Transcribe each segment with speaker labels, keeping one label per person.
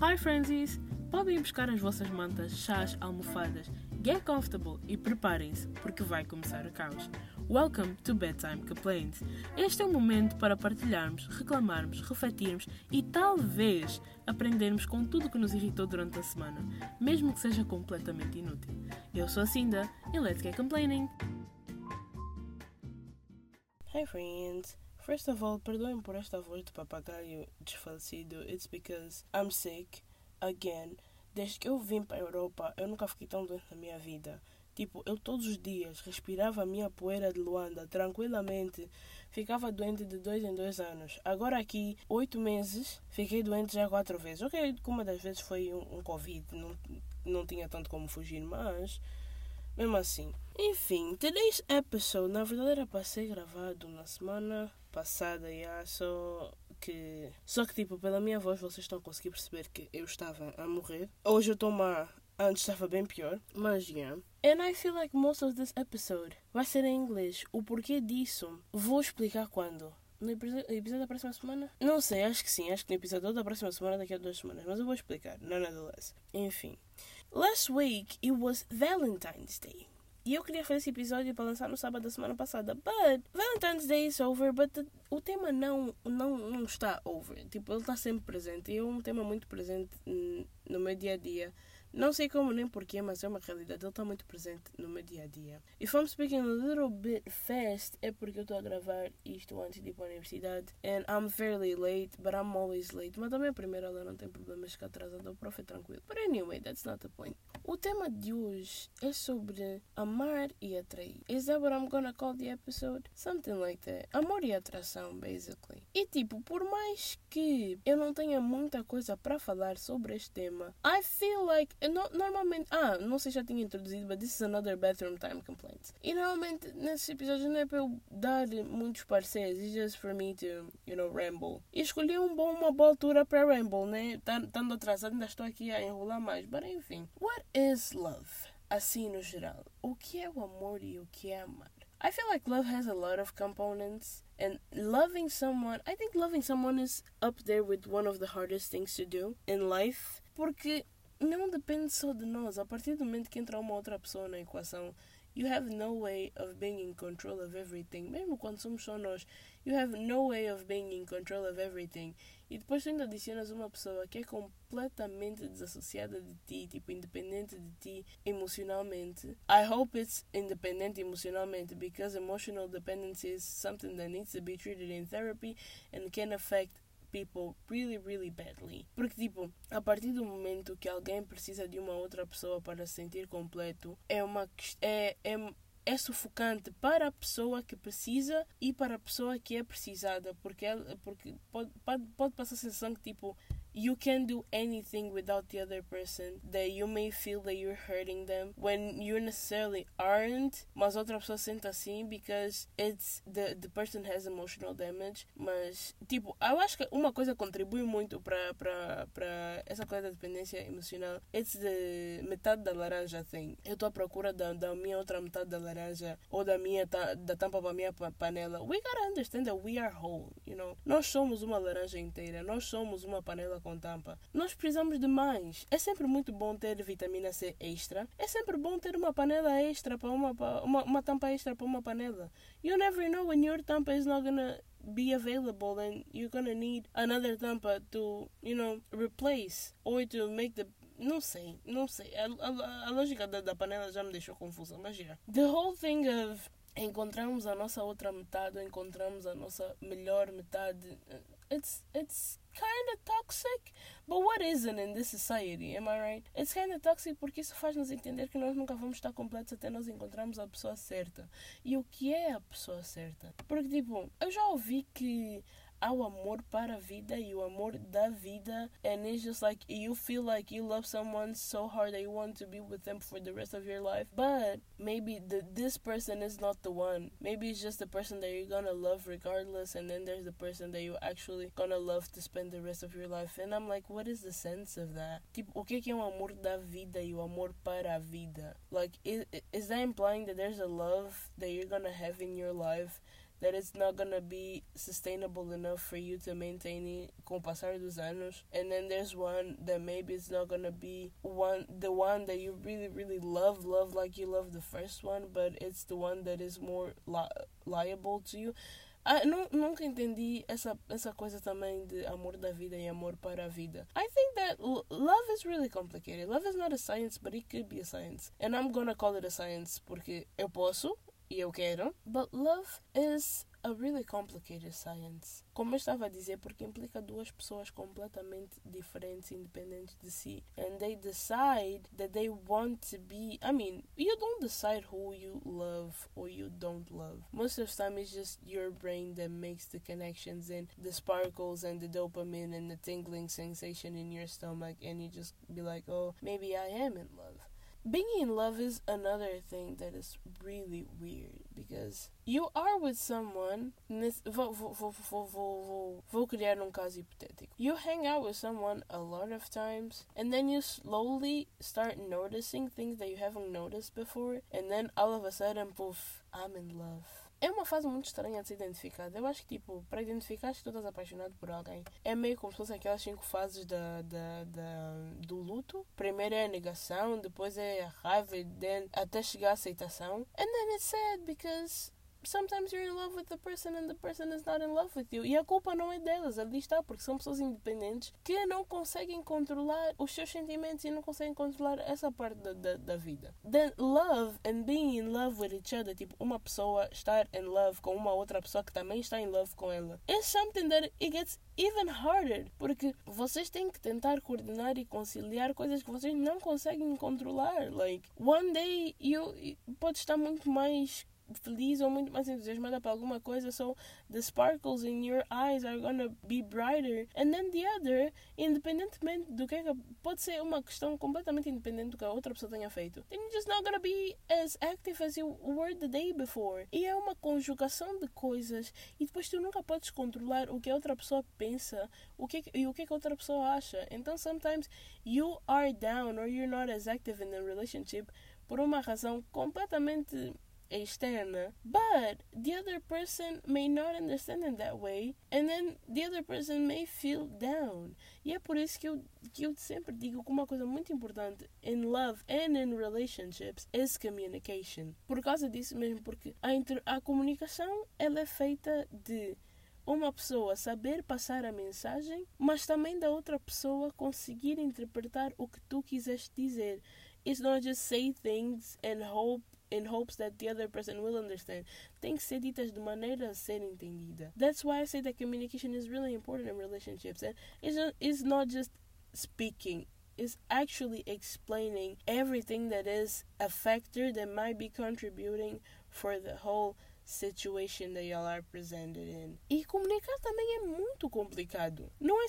Speaker 1: Hi Frenzies! Podem buscar as vossas mantas, chás, almofadas. Get comfortable e preparem-se, porque vai começar o caos. Welcome to Bedtime Complaints. Este é o momento para partilharmos, reclamarmos, refletirmos e talvez aprendermos com tudo que nos irritou durante a semana, mesmo que seja completamente inútil. Eu sou a Cinda e let's get complaining!
Speaker 2: Hi friends! First of all, perdoem por esta voz de papagaio desfalecido. It's because I'm sick again. Desde que eu vim para a Europa, eu nunca fiquei tão doente na minha vida. Tipo, eu todos os dias respirava a minha poeira de Luanda tranquilamente. Ficava doente de dois em dois anos. Agora aqui, oito meses, fiquei doente já quatro vezes. Ok, uma das vezes foi um, um Covid, não, não tinha tanto como fugir, mas mesmo assim. Enfim, today's episode, na verdade era para ser gravado na semana passada, yeah, só que. Só que, tipo, pela minha voz vocês estão a conseguir perceber que eu estava a morrer. Hoje eu estou má, antes estava bem pior, mas yeah. And I feel like most of this episode vai ser em inglês. O porquê disso vou explicar quando. No episódio da próxima semana? Não sei, acho que sim. Acho que no episódio da próxima semana, daqui a duas semanas. Mas eu vou explicar, nonetheless. Enfim. Last week, it was Valentine's Day. E eu queria fazer esse episódio para lançar no sábado da semana passada. But Valentine's Day is over, but the, o tema não, não, não está over. Tipo, ele está sempre presente. E é um tema muito presente no meu dia a dia. Não sei como nem porquê, mas é uma realidade. Ele está muito presente no meu dia a dia. If I'm speaking a little bit fast, é porque eu estou a gravar isto antes de ir para a universidade. And I'm fairly late, but I'm always late. Mas também a primeira aula não tem problemas ficar atrasada. O prof é tranquilo. But anyway, that's not the point. O tema de hoje é sobre amar e atrair. Is that what I'm gonna call the episode? Something like that. Amor e atração, basically. E tipo, por mais que eu não tenha muita coisa para falar sobre este tema, I feel like. No, normalmente. Ah, não sei se já tinha introduzido, but this is another bathroom time complaint. E normalmente nesses episódios não é para eu dar muitos parceiros, it's just for me to, you know, ramble. E escolhi um bom, uma boa altura para ramble, né? Estando atrasado, ainda estou aqui a enrolar mais. Mas enfim. What is love? Assim no geral. O que é o amor e o que é amar? I feel like love has a lot of components, and loving someone, I think loving someone is up there with one of the hardest things to do in life, porque não depende só de nós. A partir do momento que entra uma outra pessoa na equação, you have no way of being in control of everything. Mesmo quando somos só nós, you have no way of being in control of everything. E depois tu ainda adicionas uma pessoa que é completamente desassociada de ti, tipo, independente de ti emocionalmente. I hope it's independente emocionalmente because emotional dependency is something that needs to be treated in therapy and can affect people really, really badly. Porque, tipo, a partir do momento que alguém precisa de uma outra pessoa para se sentir completo, é uma. É, é, é sufocante para a pessoa que precisa e para a pessoa que é precisada, porque, ela, porque pode, pode, pode passar a sensação que, tipo, you can do anything without the other person that you may feel that you're hurting them when you necessarily aren't mas outra pessoa sente assim because it's the, the person has emotional damage mas tipo eu acho que uma coisa contribui muito para para para essa coisa da dependência emocional. It's the metade da laranja thing. Eu estou à procura da, da minha outra metade da laranja ou da minha da tampa para minha panela. We gotta understand that we are whole you know? Nós somos uma laranja inteira nós somos uma panela com tampa. Nós precisamos de mais. É sempre muito bom ter vitamina C extra. É sempre bom ter uma panela extra para uma, uma, uma tampa extra para uma panela. You never know when your tampa is not gonna be available and you're gonna need another tampa to, you know, replace or to make the não sei, não sei. A, a, a lógica da, da, panela já me deixou confusa, mas já. The whole thing of encontramos a nossa outra metade, ou encontramos a nossa melhor metade. It's it's kind of toxic, but what isn't in this society? Am I right? It's kind of toxic porque isso faz nos entender que nós nunca vamos estar completos até nós encontrarmos a pessoa certa. E o que é a pessoa certa? Porque tipo, eu já ouvi que há o amor para a vida e o amor da vida. And it's just like you feel like you love someone so hard that you want to be with them for the rest of your life. But maybe the, this person is not the one. Maybe it's just the person that you're gonna love regardless and then there's the person that you actually gonna love to spend the rest of your life. And I'm like what is the sense of that? Tipo o que que é o amor da vida e o amor para a vida? Like is, is that implying that there's a love that you're gonna have in your life that it's not gonna be sustainable enough for you to maintain it com o passar dos anos. And then there's one that maybe it's not gonna be one the one that you really really love love like you love the first one, but it's the one that is more li liable to you. Ah, não, nunca entendi essa, essa coisa também de amor da vida e amor para a vida. I think that love is really complicated. Love is not a science, but it could be a science. And I'm gonna call it a science porque eu posso eu quero. But love is a really complicated science. Como eu estava a dizer, porque implica duas pessoas completamente diferentes, independentes de si. And they decide that they want to be. I mean, you don't decide who you love or you don't love. Most of the time, it's just your brain that makes the connections and the sparkles and the dopamine and the tingling sensation in your stomach. And you just be like, oh, maybe I am in love being in love is another thing that is really weird because you are with someone. Vou, vou, vou, vou, vou, vou criar um caso hipotético. You hang out with someone a lot of times, and then you slowly start noticing things that you haven't noticed before, and then all of a sudden, poof, I'm in love. É uma fase muito estranha de se identificar. Eu acho que, tipo, para identificar que tu estás apaixonado por alguém, é meio como se fossem aquelas cinco fases da, da, da, do luto. Primeiro é a negação, depois é a raiva, then, até chegar à aceitação. And then it's sad because sometimes you're in love with the person and the person is not in love with you. E a culpa não é delas, ali está, porque são pessoas independentes que não conseguem controlar os seus sentimentos e não conseguem controlar essa parte da, da, da vida. Then love and being in love with each other, tipo, uma pessoa estar in love com uma outra pessoa que também está in love com ela, is something that it gets even harder, porque vocês têm que tentar coordenar e conciliar coisas que vocês não conseguem controlar. Like, one day you pode estar muito mais feliz ou muito mais entusiasmada para alguma coisa, so the sparkles in your eyes are gonna be brighter. And then the other, independentemente do que é que pode ser uma questão completamente independente do que a outra pessoa tenha feito. Then you're just not gonna be as active as you were the day before. E é uma conjugação de coisas e depois tu nunca podes controlar o que a outra pessoa pensa o que, e o que a outra pessoa acha. Então sometimes you are down or you're not as active in the relationship por uma razão completamente externa. But the other person may not understand it that way, and then the other person may feel down. E é por isso que eu, que eu sempre digo que uma coisa muito importante in love and in relationships is communication. Por causa disso mesmo, porque a, inter, a comunicação ela é feita de uma pessoa saber passar a mensagem, mas também da outra pessoa conseguir interpretar o que tu quiseste dizer. It's not just say things and hope in hopes that the other person will understand. Tem que ser ditas de maneira a ser entendida. That's why I say that communication is really important in relationships. And it's not, it's not just speaking. It's actually explaining everything that is a factor that might be contributing for the whole situation that y'all are presented in. E comunicar também é muito complicado. Não é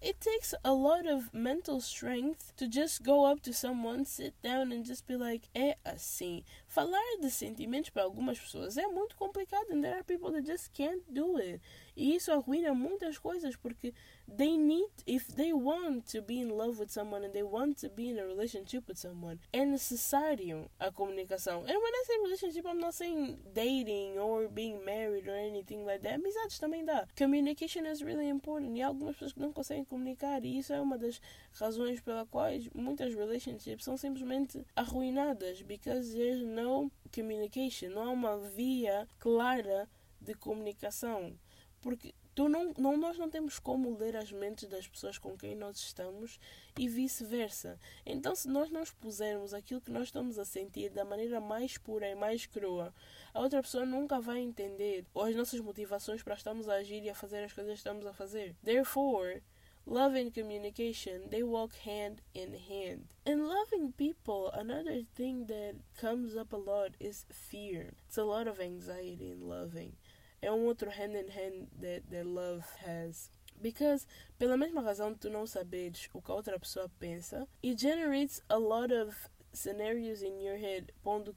Speaker 2: it takes a lot of mental strength to just go up to someone, sit down and just be like, é assim. Falar de sentimentos para algumas pessoas é muito complicado and there are people that just can't do it. E isso arruina muitas coisas porque they need, if they want to be in love with someone and they want to be in a relationship with someone, é necessário a comunicação. And when I say relationship, I'm not saying dating or being married or anything like that. Amizades também dá. Communication is really important e há algumas pessoas que não conseguem comunicar e isso é uma das razões pela quais muitas relationships são simplesmente arruinadas because there's no communication, não há uma via clara de comunicação. Porque tu não, não, nós não temos como ler as mentes das pessoas com quem nós estamos e vice-versa. Então, se nós não expusermos aquilo que nós estamos a sentir da maneira mais pura e mais crua, a outra pessoa nunca vai entender ou as nossas motivações para estarmos a agir e a fazer as coisas que estamos a fazer. Therefore, Love and communication, they walk hand in hand. And loving people, another thing that comes up a lot is fear. It's a lot of anxiety in loving. É um outro hand in hand that, that love has. Because, pela mesma razão de tu não saberes o que a outra pessoa pensa, it generates a lot of scenarios in your head. Pondo,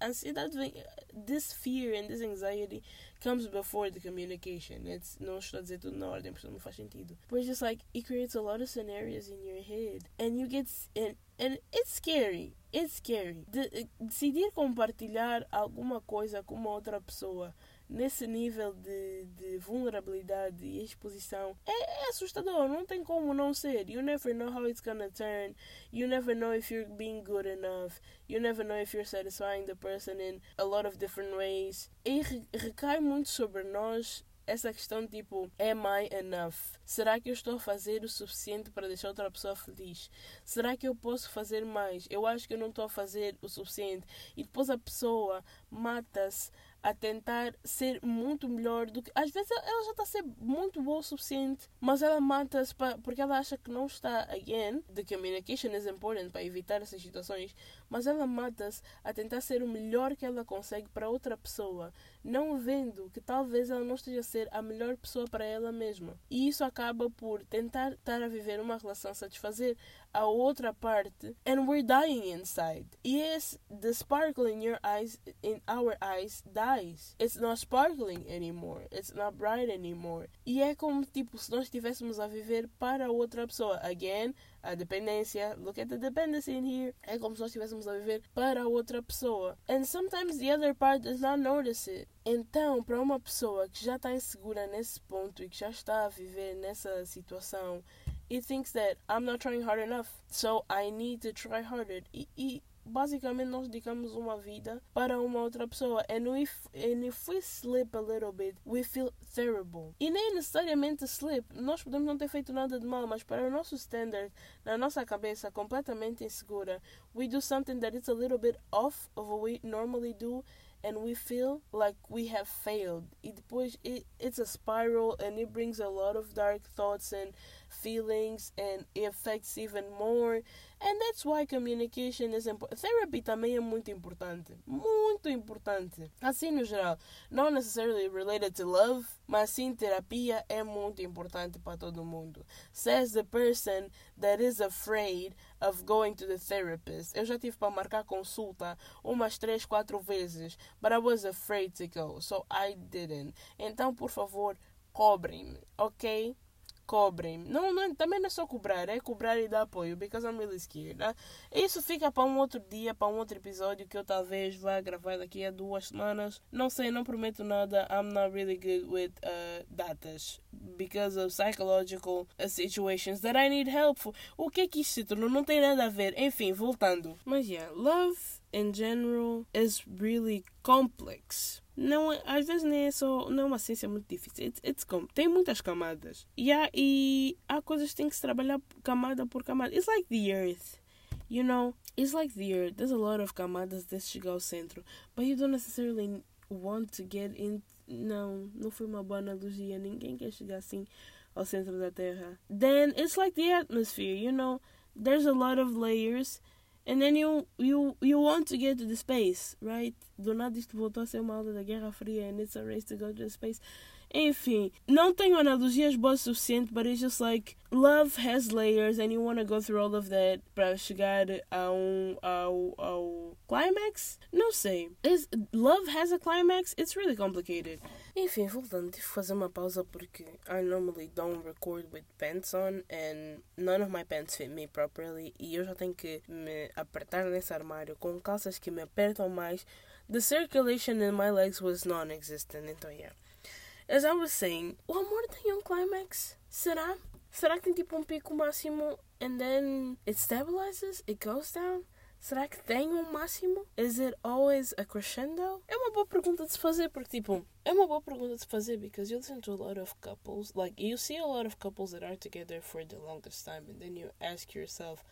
Speaker 2: ansiedade vem, this fear and this anxiety comes before the communication. It's não estou a dizer tudo na ordem porque não faz sentido. But it's just like it creates a lot of scenarios in your head and you get and and it's scary. It's scary. De, decidir compartilhar alguma coisa com uma outra pessoa nesse nível de, de vulnerabilidade e exposição é, é, assustador. Não tem como não ser. You never know how it's gonna turn. You never know if you're being good enough. You never know if you're satisfying the person in a lot of different ways. E recai muito sobre nós essa questão tipo, am I enough? Será que eu estou a fazer o suficiente para deixar outra pessoa feliz? Será que eu posso fazer mais? Eu acho que eu não estou a fazer o suficiente. E depois a pessoa mata-se a tentar ser muito melhor do que. Às vezes ela já está a ser muito boa o suficiente, mas ela mata-se porque ela acha que não está. Again, the communication is important para evitar essas situações, mas ela mata-se a tentar ser o melhor que ela consegue para outra pessoa, não vendo que talvez ela não esteja a ser a melhor pessoa para ela mesma. E isso acaba por tentar estar a viver uma relação, satisfazer a outra parte, and we're dying inside. Yes, the sparkle in your eyes, in our eyes, dies. It's not sparkling anymore. It's not bright anymore. E é como tipo se nós estivéssemos a viver para outra pessoa. Again, a dependência. Look at the dependency in here. É como se nós estivéssemos a viver para outra pessoa. And sometimes the other part does not notice it. Então, para uma pessoa que já está insegura nesse ponto e que já está a viver nessa situação he thinks that I'm not trying hard enough, so I need to try harder. E, e basicamente nós dedicamos uma vida para uma outra pessoa. And if, and if we slip a little bit, we feel terrible. E nem necessariamente slip. Nós podemos não ter feito nada de mal, mas para o nosso standard, na nossa cabeça completamente insegura, we do something that is a little bit off of what we normally do and we feel like we have failed. E depois it, it's a spiral and it brings a lot of dark thoughts and feelings and it affects even more. And that's why communication is important. Therapy também é muito importante. Muito importante. Assim no geral. Not necessarily related to love, mas sim terapia é muito importante para todo mundo. Says the person that is afraid of going to the therapist. Eu já tive para marcar consulta umas três, quatro vezes, but I was afraid to go, so I didn't. Então, por favor, cobrem-me, ok? Cobrem. Não, não, também não é só cobrar, é cobrar e dar apoio, because I'm really scared. Né? Isso fica para um outro dia, para um outro episódio que eu talvez vá gravar daqui a duas semanas. Não sei, não prometo nada. I'm not really good with uh, datas because of psychological uh, situations that I need help for. O que é que isto se tornou? Não tem nada a ver. Enfim, voltando. Mas yeah, love in general is really complex não é, às vezes nem é só não é uma ciência muito difícil. It's, it's tem muitas camadas. E há, e há coisas que tem que se trabalhar camada por camada. It's like the earth you know? It's like the earth. There's a lot of camadas desde chegar ao centro. But you don't necessarily want to get in não não foi uma boa analogia. Ninguém quer chegar assim ao centro da terra. Then it's like the atmosphere you know? There's a lot of layers and then you you you want to get to the space, right? Do nada isto voltou ser uma aula da Guerra Fria and it's a race to go to the space. Enfim, não tenho analogias boas o suficiente, but it's just like love has layers and you want to go through all of that para chegar a um ao, ao climax? Não sei. Is, love has a climax? It's really complicated. Enfim, voltando, tive que fazer uma pausa porque I normally don't record with pants on and none of my pants fit me properly e eu já tenho que me apertar nesse armário com calças que me apertam mais. The circulation in my legs was non-existent, então yeah. As I was saying, o amor tem um climax? Será? Será que tem tipo um pico máximo and then it stabilizes? It goes down? Será que tem um máximo? Is it always a crescendo? É uma boa pergunta de se fazer, porque tipo, é uma boa pergunta de fazer because you listen to a lot of couples, like you see a lot of couples that are together for the longest time and then you ask yourself,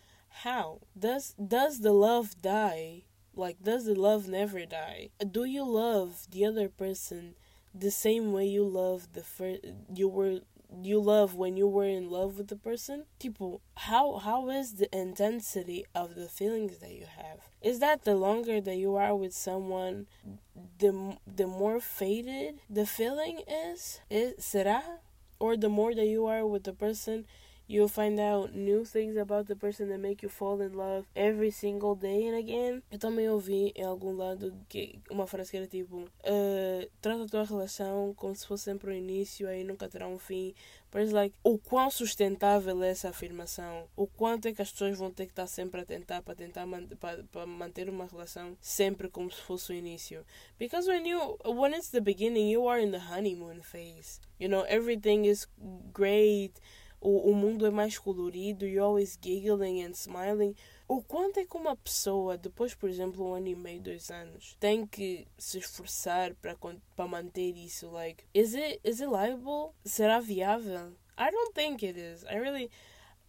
Speaker 2: how? Does does the love die? Like does the love never die? Do you love the other person the same way you love the first you were you love when you were in love with the person? Tipo how how is the intensity of the feelings that you have? Is that the longer that you are with someone the the more faded the feeling is? Is será? Or the more that you are with the person You'll find out new things about the person that make you fall in love every single day and again. Eu também ouvi em algum lado que uma frase que era tipo: uh, trata a tua relação como se fosse sempre o início, aí nunca terá um fim. Mas, like, o quão sustentável é essa afirmação? O quanto é que as pessoas vão ter que estar sempre a tentar para tentar man para manter uma relação sempre como se fosse o início? Because when you when it's the beginning, you are in the honeymoon phase. You know, everything is great. O, o mundo é mais colorido, you're always giggling and smiling. O quanto é que uma pessoa, depois, por exemplo, um ano e meio, dois anos, tem que se esforçar para, para manter isso? Like, is it, is it liable? Será viável? I don't think it is. I really.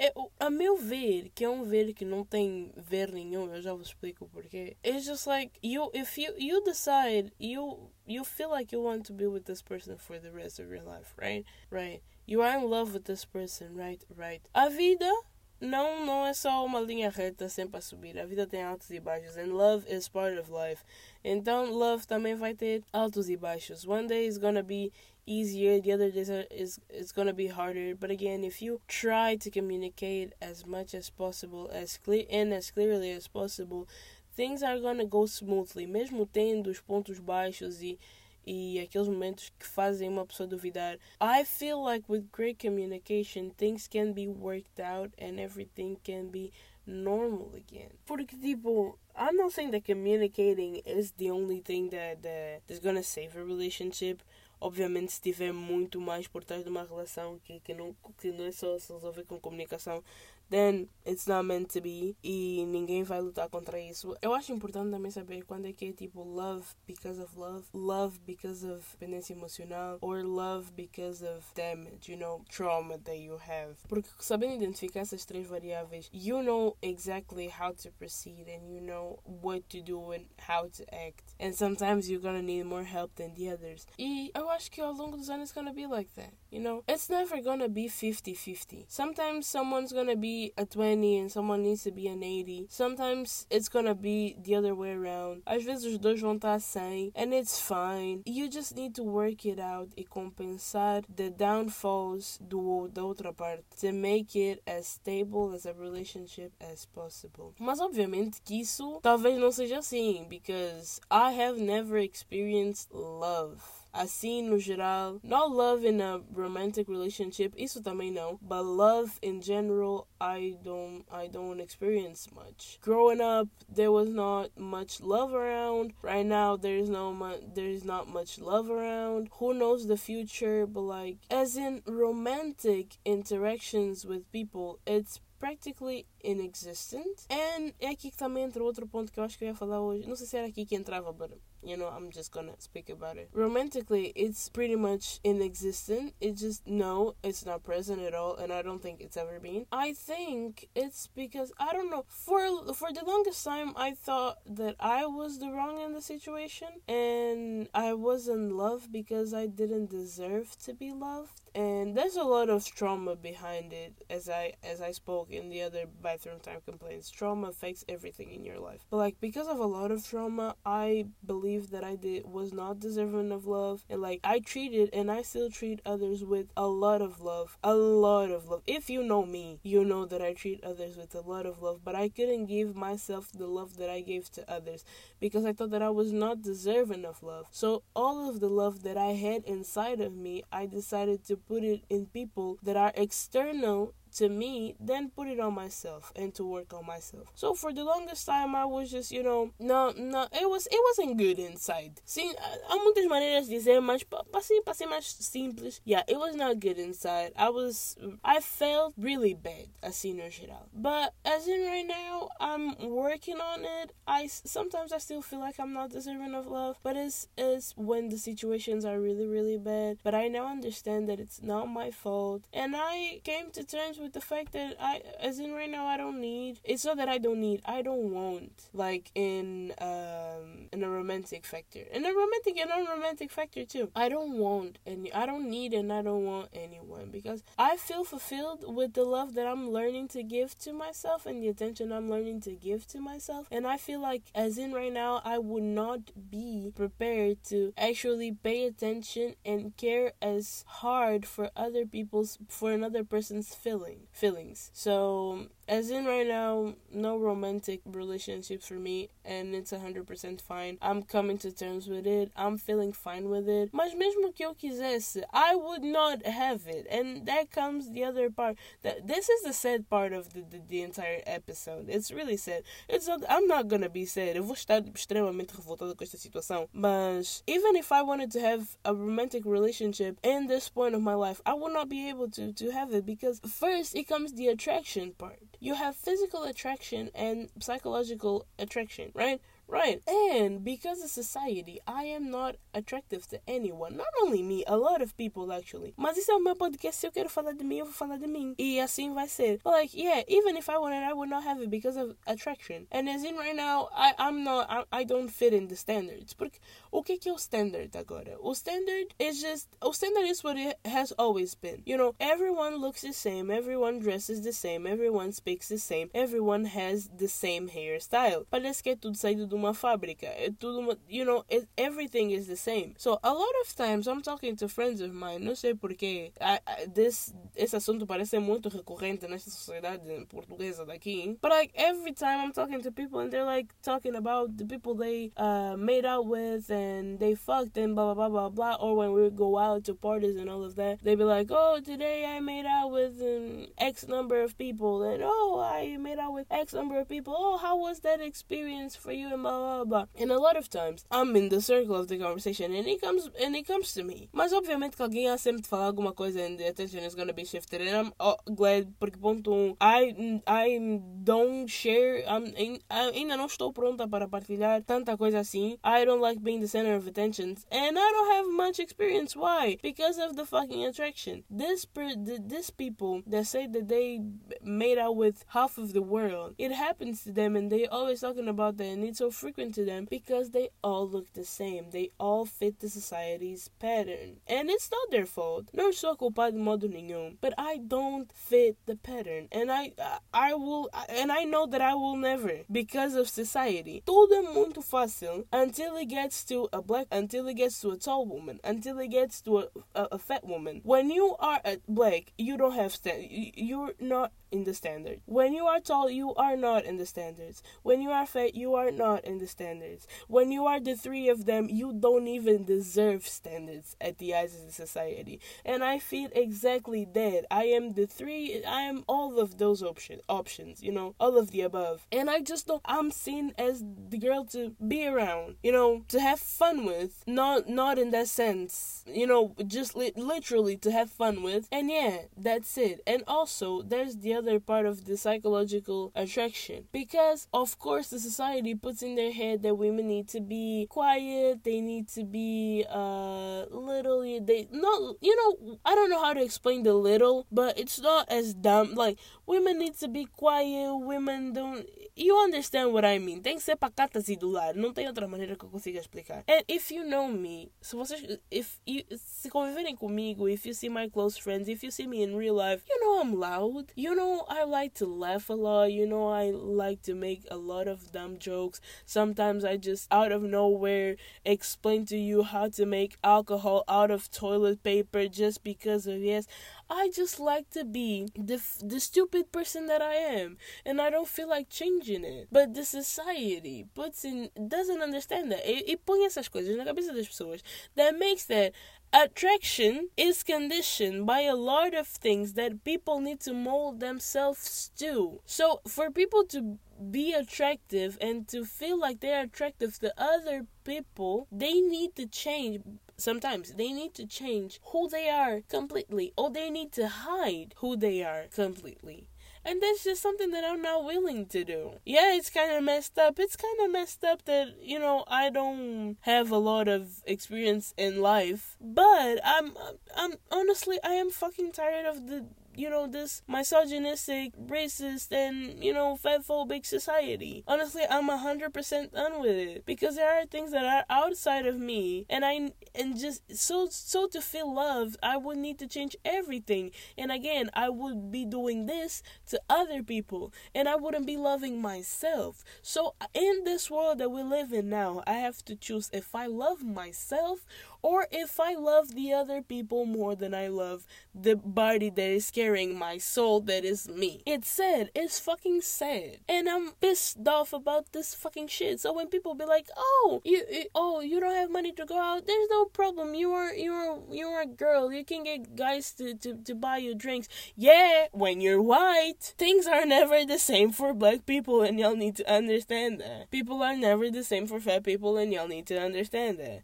Speaker 2: É, a meu ver, que é um ver que não tem ver nenhum, eu já vos explico o porquê. It's just like you if you you decide you you feel like you want to be with this person for the rest of your life, right? Right. You are in love with this person, right? Right. A vida não, não é só uma linha reta sempre a subir. A vida tem altos e baixos. And love is part of life. Então, love também vai ter altos e baixos. One day is gonna be easier, the other days is is gonna be harder. But again, if you try to communicate as much as possible, as clear and as clearly as possible, things are gonna go smoothly. Mesmo tendo os pontos baixos e e aqueles momentos que fazem uma pessoa duvidar. I feel like with great communication things can be worked out and everything can be normal again. Porque tipo, I'm not saying that communicating is the only thing that, that is gonna save a relationship. Obviamente, se tiver muito mais por trás de uma relação que, que, não, que não é só se resolver com comunicação, then it's not meant to be e ninguém vai lutar contra isso. Eu acho importante também saber quando é que é tipo love because of love, love because of dependência emocional, or love because of damage, you know, trauma that you have. Porque sabendo identificar essas três variáveis, you know exactly how to proceed and you know what to do and how to act. And sometimes you're gonna need more help than the others. E eu acho que ao longo dos anos it's gonna be like that. You know, it's never gonna be 50-50. Sometimes someone's gonna be a 20 and someone needs to be an 80. Sometimes it's gonna be the other way around. Às vezes os dois vão estar 100 and it's fine. You just need to work it out e compensar the downfalls do, da outra parte to make it as stable as a relationship as possible. Mas obviamente que isso talvez não seja assim because I have never experienced love assim no geral. Not love in a romantic relationship, isso também não. But love in general, I don't I don't experience much. Growing up, there was not much love around. Right now, there's no mu- there's not much love around. Who knows the future? But like, as in romantic interactions with people, it's practically inexistent. And é aqui que também entra outro ponto que eu acho que eu ia falar hoje. Não sei se era aqui que entrava, but you know, I'm just gonna speak about it. Romantically, it's pretty much inexistent. It's just no, it's not present at all, and I don't think it's ever been. I think it's because I don't know. For for the longest time, I thought that I was the wrong in the situation, and I was in love because I didn't deserve to be loved. And there's a lot of trauma behind it, as I as I spoke in the other bathroom time complaints. Trauma affects everything in your life, but like because of a lot of trauma, I believe believe that I did was not deserving of love and like I treated and I still treat others with a lot of love. A lot of love. If you know me, you know that I treat others with a lot of love, but I couldn't give myself the love that I gave to others because I thought that I was not deserving of love. So all of the love that I had inside of me, I decided to put it in people that are external to me then put it on myself and to work on myself. So for the longest time I was just, you know, no, no, it was it wasn't good inside. Sim, há muitas maneiras de dizer, mas passei, passei mais simples. Yeah, it was not good inside. I was I felt really bad assim no geral. But as in right now, I'm working on it. I sometimes I still feel like I'm not deserving of love, but it's it's when the situations are really really bad. But I now understand that it's not my fault, and I came to terms with the fact that I, as in right now, I don't need. It's not that I don't need. I don't want like in um in a romantic factor, in a romantic and unromantic factor too. I don't want any. I don't need and I don't want anyone because I feel fulfilled with the love that I'm learning to give to myself and the attention I'm learning to give to myself. And I feel like, as in right now, I would not be prepared to actually pay attention and care as hard for other people's for another person's feelings feeling feelings. So as in right now, no romantic relationship for me, and it's 100% fine. I'm coming to terms with it. I'm feeling fine with it. Mas mesmo que eu quisesse, I would not have it. And that comes the other part. That this is the sad part of the, the, the entire episode. It's really sad. It's not, I'm not gonna be sad. Eu vou estar extremamente revoltada com esta situação. Mas even if I wanted to have a romantic relationship in this point of my life, I would not be able to to have it because first it comes the attraction part you have physical attraction and psychological attraction, right? Right. And because of society, I am not attractive to anyone. Not only me, a lot of people actually. Mas isso é o meu podcast. Se eu quero falar de mim, eu vou falar de mim. E assim vai ser. But like, yeah, even if I wanted, I would not have it because of attraction. And as in right now, I, I'm not, I, I don't fit in the standards. Porque o que, que é o standard agora? O standard is just, o standard is what it has always been. You know, everyone looks the same, everyone dresses the same, everyone speaks the same, everyone has the same hairstyle. Parece que é tudo saído do uma fábrica. É tudo uma, you know, it, everything is the same. So a lot of times I'm talking to friends of mine, não sei porquê, I, I, this, esse assunto parece muito recorrente nesta sociedade portuguesa daqui. But like every time I'm talking to people and they're like talking about the people they uh, made out with and they fucked and blah blah blah blah blah. Or when we go out to parties and all of that, they'd be like, oh, today I made out with um, X number of people and oh, I made out with X number of people. Oh, how was that experience for you and blah blah blah. And a lot of times I'm in the circle of the conversation and it comes and it comes to me. Mas obviamente que alguém há sempre de falar alguma coisa and the attention is gonna be shifted. And I'm oh, glad porque ponto um, I I don't share. I'm, I ainda não estou pronta para partilhar tanta coisa assim. I don't like being the center of attention and I don't have much experience. Why? Because of the fucking attraction. This per, this people that say that they made out with half of the world. It happens to them and they always talking about that and it's so frequent to them because they all look the same. They all fit the society's pattern. And it's not their fault. Não sou culpado modo nenhum. But I don't fit the pattern. And I I will and I know that I will never because of society. Tudo é muito fácil until it gets to a black until it gets to a tall woman, until it gets to a, a, a fat woman. When you are a black, you don't have stand you're not in the standard. When you are tall, you are not in the standards. When you are fat, you are not in the standards. When you are the three of them, you don't even deserve standards at the eyes of the society. And I feel exactly that. I am the three, I am all of those option, options, you know, all of the above. And I just don't, I'm seen as the girl to be around, you know, to have fun with. Not, not in that sense, you know, just li- literally to have fun with. And yeah, that's it. And also, there's the other part of the psychological attraction. Because, of course, the society puts in their head that women need to be quiet, they need to be uh little they not you know, I don't know how to explain the little, but it's not as dumb. Like women need to be quiet, women don't you understand what I mean. Tem que ser pacatas e do lar. Não tem outra maneira que eu consiga explicar. And if you know me, se vocês if you, se conviverem comigo, if you see my close friends, if you see me in real life, you know I'm loud. You know I like to laugh a lot. You know I like to make a lot of dumb jokes. Sometimes I just out of nowhere explain to you how to make alcohol out of toilet paper just because of yes. I just like to be the the stupid person that I am, and I don't feel like changing it. But the society puts in doesn't understand that. E, e põe essas coisas na cabeça das pessoas that makes that attraction is conditioned by a lot of things that people need to mold themselves to. So for people to be attractive and to feel like they're attractive to other people, they need to change sometimes they need to change who they are completely or they need to hide who they are completely and that's just something that I'm not willing to do. Yeah, it's kind of messed up. It's kind of messed up that, you know, I don't have a lot of experience in life, but I'm I'm honestly I am fucking tired of the you know, this misogynistic, racist, and, you know, fatphobic society. Honestly, I'm 100% done with it because there are things that are outside of me, and I, and just so, so to feel loved, I would need to change everything. And again, I would be doing this to other people, and I wouldn't be loving myself. So, in this world that we live in now, I have to choose if I love myself or if I love the other people more than I love the body that is carrying my soul that is me. It's sad. It's fucking sad. And I'm pissed off about this fucking shit. So when people be like, "Oh, you, you oh, you don't have money to go out." There's no problem. You are you are you are a girl. You can get guys to to, to buy you drinks. Yeah, when you're white, things are never the same for black people and y'all need to understand that. People are never the same for fat people and y'all need to understand that.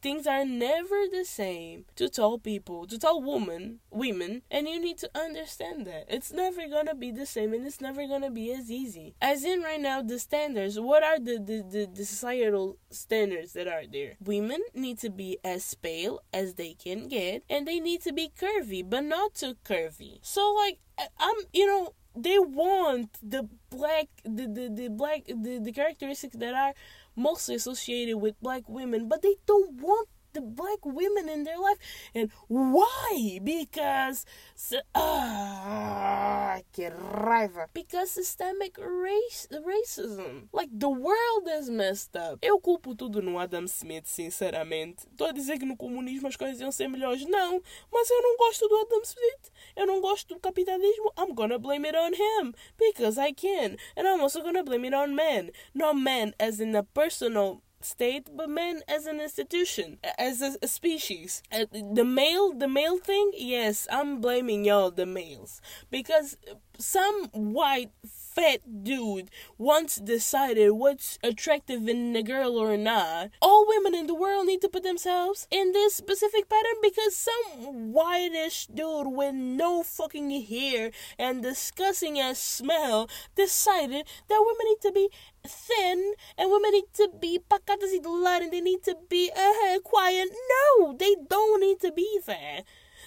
Speaker 2: Things are never the same to tall people, to tall women, women, and you need to understand that. It's never gonna be the same and it's never gonna be as easy. As in right now, the standards, what are the, the, the, the societal standards that are there? Women need to be as pale as they can get and they need to be curvy, but not too curvy. So like I'm you know they want the black the, the, the black the, the characteristics that are mostly associated with black women but they don't want the black women in their life. And why? Because ah que raiva. Because systemic race racism. Like the world is messed up. Eu culpo tudo no Adam Smith sinceramente. Tô a dizer que no comunismo as coisas iam ser melhores. Não mas eu não gosto do Adam Smith. Eu não gosto do capitalismo. I'm gonna blame it on him. Because I can. And I'm also gonna blame it on men. Not men as in a personal state, but men as an institution, as a, a species. Uh, the male, the male thing, yes, I'm blaming y'all, the males, because some white fat dude once decided what's attractive in a girl or not, all women in the world need to put themselves in this specific pattern because some whitish dude with no fucking hair and disgusting ass smell decided that women need to be thin and women need to be pacatas y and they need to be uh, quiet. No, they don't need to be that.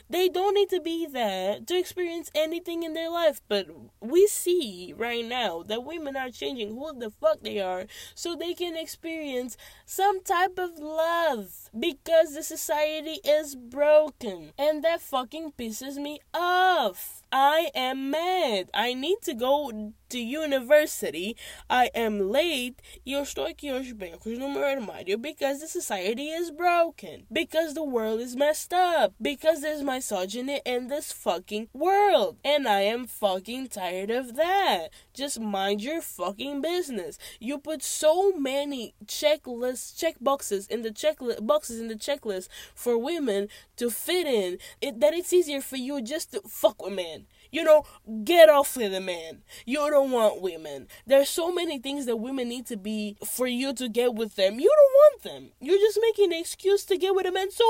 Speaker 2: They don't need to be there to experience anything in their life. But we see right now that women are changing who the fuck they are so they can experience some type of love because the society is broken. And that fucking pisses me off. I am mad. I need to go to university. I am late. Eu estou aqui aos becos no meu armário because the society is broken. Because the world is messed up. Because there's misogyny in this fucking world. And I am fucking tired of that. Just mind your fucking business. You put so many checklists, check boxes in the checklist boxes in the checklist for women to fit in. It, that it's easier for you just to fuck with men. You know, get off with the man. You don't want women. There's so many things that women need to be for you to get with them. You don't want them. You're just making an excuse to get with a man. So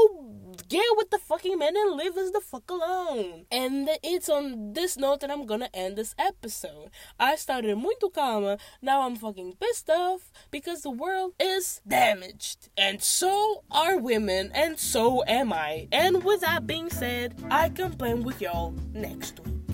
Speaker 2: get with the fucking man and live as the fuck alone. And it's on this note that I'm gonna end this episode. I started muito calma. Now I'm fucking pissed off because the world is damaged. And so are women. And so am I. And with that being said, I can complain with y'all next week.